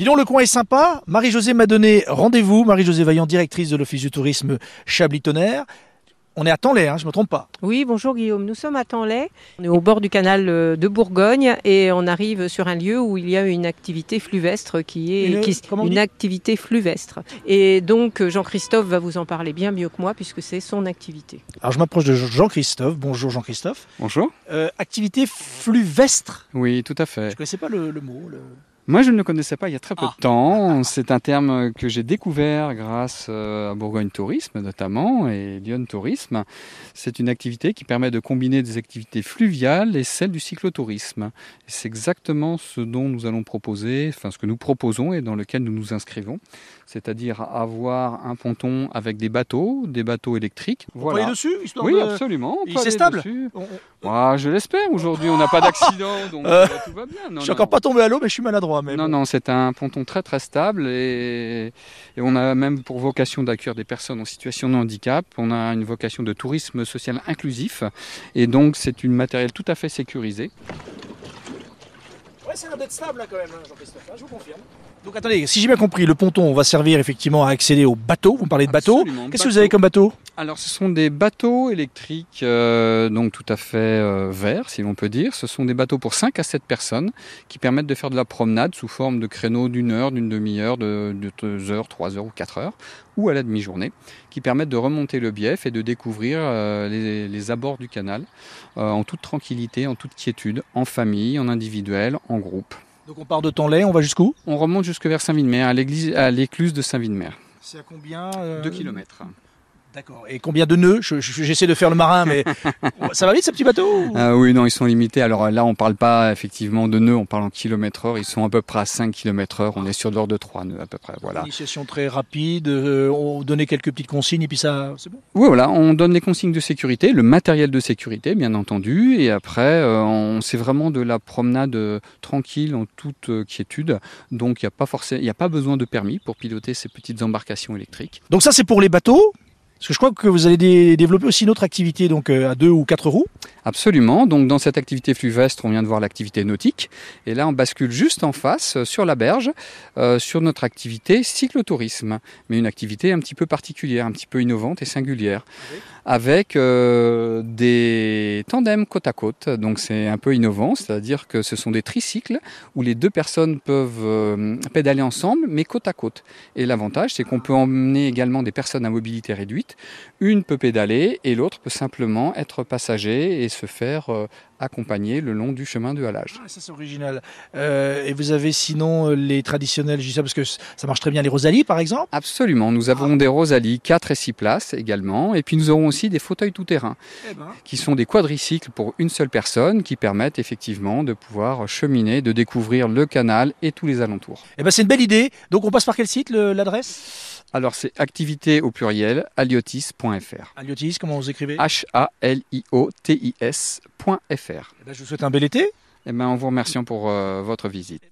Dis donc, le coin est sympa. Marie-Josée m'a donné rendez-vous. Marie-Josée Vaillant, directrice de l'Office du tourisme Chablis-Tonnerre. On est à Tanlay, hein, je ne me trompe pas. Oui, bonjour Guillaume. Nous sommes à Tanlay. On est au bord du canal euh, de Bourgogne et on arrive sur un lieu où il y a une activité fluvestre qui est Une- qui- activité fluvestre. Et donc Jean-Christophe va vous en parler bien mieux que moi puisque c'est son activité. Alors, je m'approche de Jean-Christophe. Bonjour Jean-Christophe. Bonjour. Euh, activité fluvestre. Oui, tout à Je fait. ne connaissais pas le, le mot. le- Moi, je ne le connaissais pas il y a très peu Ah. de temps. C'est un terme que j'ai découvert grâce euh, à Bourgogne Tourisme notamment et Lyon Tourisme. C'est une activité qui permet de combiner des activités fluviales et celles du cyclotourisme. C'est exactement ce dont nous allons proposer, enfin ce que nous proposons et dans lequel nous nous inscrivons. C'est-à-dire avoir un ponton avec des bateaux, des bateaux électriques. On peut aller Voilà. dessus histoire Oui, de- absolument. c'est stable dessus. On- Ah, je l'espère. Aujourd'hui, on n'a pas d'accident, donc Euh, tout va bien. Non, Je suis non. encore pas tombé à l'eau, mais je suis maladroit. Mais Non, bon. non, c'est un ponton très très stable et, et on a même pour vocation d'accueillir des personnes en situation de handicap. On a une vocation de tourisme social inclusif et donc c'est une matériel tout à fait sécurisé. Ouais, ça a l'air d'être stable là quand même, hein, Jean-Christophe, hein, je vous confirme. Donc attendez, si j'ai bien compris, le ponton va servir effectivement à accéder au bateau. Vous parlez de bateau. Qu'est-ce que vous avez comme bateau? Alors ce sont des bateaux électriques euh, donc tout à fait euh, verts si l'on peut dire. Ce sont des bateaux pour 5 à 7 personnes qui permettent de faire de la promenade sous forme de créneaux d'une heure, d'une demi-heure, de 2 heures, 3 heures ou 4 heures ou à la demi-journée qui permettent de remonter le bief et de découvrir euh, les, les abords du canal en toute tranquillité, en toute quiétude, en famille, en individuel, en groupe. Donc on part de Tanlay, on va jusqu'où? On remonte jusque vers Saint-Villemer, à l'église- à l'écluse de Saint-Villemer. C'est à combien euh, 2 km. D'accord. Et combien de nœuds Je- je- J'essaie de faire le marin, mais ça va vite ces petits bateaux ou- Ah oui, non, ils sont limités. Alors là, on parle pas effectivement de nœuds, on parle en kilomètres heure. Ils sont à peu près à 5 km heure. On est sur de l'ordre de 3 nœuds à peu près. Voilà. Initiation très rapide, euh, on donnait quelques petites consignes et puis ça, c'est bon. Oui, voilà, on donne les consignes de sécurité, le matériel de sécurité, bien entendu. Et après, euh, on c'est vraiment de la promenade euh, tranquille, en toute euh, quiétude. Donc, il n'y a pas forcément, a pas besoin de permis pour piloter ces petites embarcations électriques. Donc ça c'est pour les bateaux. Parce que je crois que vous allez dé- développer aussi une autre activité, donc euh, à deux ou quatre roues. Absolument. Donc dans cette activité fluvestre, on vient de voir l'activité nautique. Et là, on bascule juste en face, euh, sur la berge, euh, sur notre activité cyclotourisme. Mais une activité un petit peu particulière, un petit peu innovante et singulière. Avec euh, des tandems côte à côte. Donc c'est un peu innovant, c'est-à-dire que ce sont des tricycles où les deux personnes peuvent pédaler ensemble, mais côte à côte. Et l'avantage, c'est qu'on peut emmener également des personnes à mobilité réduite. Une peut pédaler et l'autre peut simplement être passager se faire euh, accompagner le long du chemin de halage. Ah, ça c'est original. Euh, et vous avez sinon euh, les traditionnels, je dis ça parce que ça marche très bien, les Rosalies par exemple? Absolument, nous avons des Rosalies 4 et 6 places également, et puis nous aurons aussi des fauteuils tout-terrain, Eh ben. qui sont des quadricycles pour une seule personne, qui permettent effectivement de pouvoir cheminer, de découvrir le canal et tous les alentours. Eh ben c'est une belle idée. Donc on passe par quel site, l'adresse? Alors c'est activité au pluriel, aliotis.fr. Aliotis, comment vous écrivez H-A-L-I-O-T-I-S.fr. Eh ben, Je vous souhaite un bel été. Eh ben, en vous remerciant pour euh, votre visite.